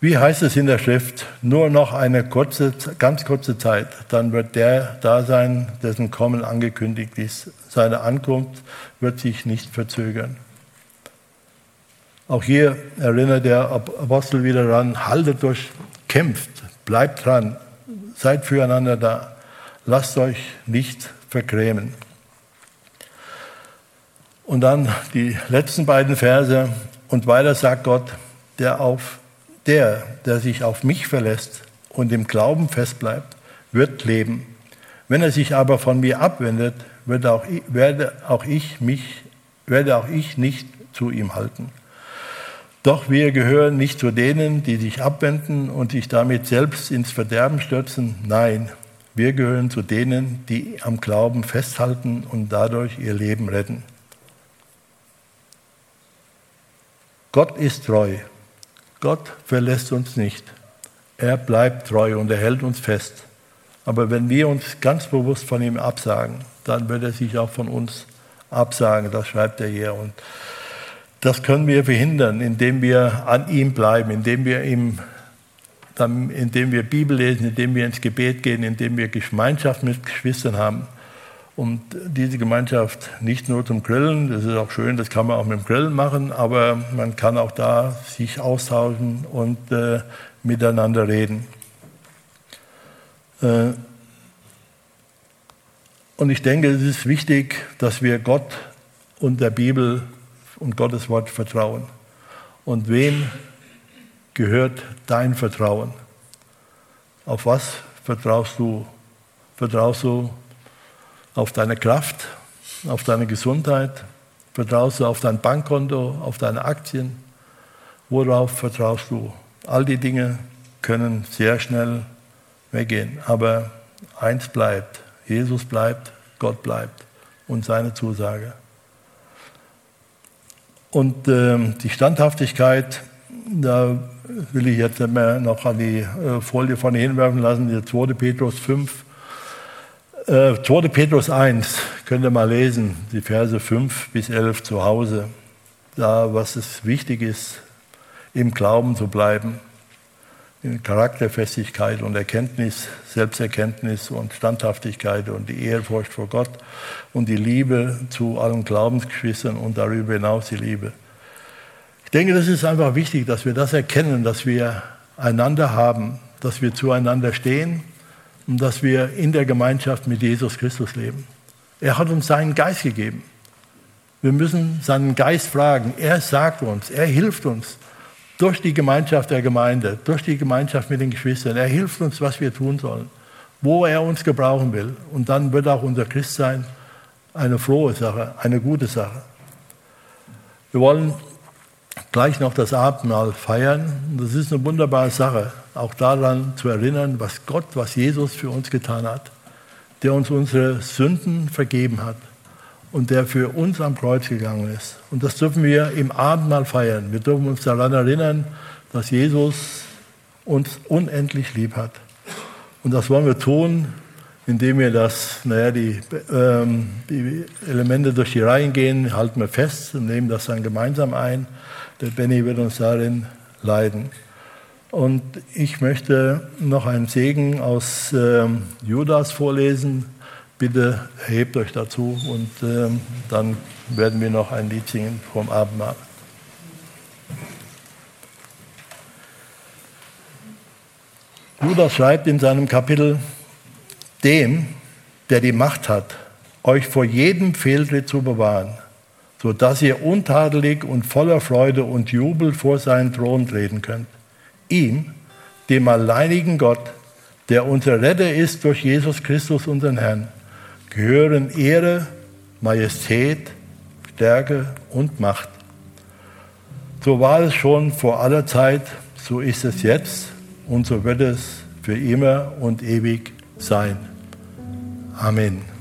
Speaker 1: Wie heißt es in der Schrift? Nur noch eine kurze, ganz kurze Zeit, dann wird der da sein, dessen Kommen angekündigt ist. Seine Ankunft wird sich nicht verzögern. Auch hier erinnert der Apostel wieder daran, haltet durch, kämpft, bleibt dran, seid füreinander da, lasst euch nicht vergrämen. Und dann die letzten beiden Verse. Und weiter sagt Gott, der auf der, der sich auf mich verlässt und im Glauben festbleibt, wird leben. Wenn er sich aber von mir abwendet, werde auch ich, werde auch ich mich, werde auch ich nicht zu ihm halten. Doch wir gehören nicht zu denen, die sich abwenden und sich damit selbst ins Verderben stürzen. Nein, wir gehören zu denen, die am Glauben festhalten und dadurch ihr Leben retten. Gott ist treu Gott verlässt uns nicht. Er bleibt treu und er hält uns fest. Aber wenn wir uns ganz bewusst von ihm absagen, dann wird er sich auch von uns absagen. Das schreibt er hier. Und das können wir verhindern, indem wir an ihm bleiben, indem wir ihm indem wir Bibel lesen, indem wir ins Gebet gehen, indem wir Gemeinschaft mit Geschwistern haben. Und diese Gemeinschaft nicht nur zum Grillen, das ist auch schön, das kann man auch mit dem Grillen machen, aber man kann auch da sich austauschen und äh, miteinander reden. Äh, und ich denke, es ist wichtig, dass wir Gott und der Bibel und Gottes Wort vertrauen. Und wem gehört dein Vertrauen? Auf was vertraust du? Vertraust du auf deine Kraft, auf deine Gesundheit? Vertraust du auf dein Bankkonto, auf deine Aktien? Worauf vertraust du? All die Dinge können sehr schnell weggehen. Aber eins bleibt, Jesus bleibt, Gott bleibt und seine Zusage. Und äh, die Standhaftigkeit, da will ich jetzt noch an die äh, Folie vorne hinwerfen lassen, die 2. Petrus 5. Äh, 2. Petrus 1, könnt ihr mal lesen, die Verse 5 bis 11 zu Hause. Da, was es wichtig ist, im Glauben zu bleiben in Charakterfestigkeit und Erkenntnis, Selbsterkenntnis und Standhaftigkeit und die Ehrfurcht vor Gott und die Liebe zu allen Glaubensgeschwistern und darüber hinaus die Liebe. Ich denke, das ist einfach wichtig, dass wir das erkennen, dass wir einander haben, dass wir zueinander stehen und dass wir in der Gemeinschaft mit Jesus Christus leben. Er hat uns seinen Geist gegeben. Wir müssen seinen Geist fragen. Er sagt uns, er hilft uns durch die Gemeinschaft der Gemeinde, durch die Gemeinschaft mit den Geschwistern. Er hilft uns, was wir tun sollen, wo er uns gebrauchen will. Und dann wird auch unser Christsein eine frohe Sache, eine gute Sache. Wir wollen gleich noch das Abendmahl feiern. Das ist eine wunderbare Sache, auch daran zu erinnern, was Gott, was Jesus für uns getan hat, der uns unsere Sünden vergeben hat und der für uns am Kreuz gegangen ist. Und das dürfen wir im Abendmahl feiern. Wir dürfen uns daran erinnern, dass Jesus uns unendlich lieb hat. Und das wollen wir tun, indem wir das, naja, die, ähm, die Elemente durch die Reihen gehen, halten wir fest und nehmen das dann gemeinsam ein. Der Benny wird uns darin leiden. Und ich möchte noch einen Segen aus ähm, Judas vorlesen. Bitte erhebt euch dazu und ähm, dann werden wir noch ein Lied singen vom Abendmahl. Judas schreibt in seinem Kapitel, dem, der die Macht hat, euch vor jedem Fehltritt zu bewahren, so dass ihr untadelig und voller Freude und Jubel vor seinen Thron treten könnt. Ihm, dem alleinigen Gott, der unser Retter ist durch Jesus Christus, unseren Herrn gehören Ehre, Majestät, Stärke und Macht. So war es schon vor aller Zeit, so ist es jetzt und so wird es für immer und ewig sein. Amen.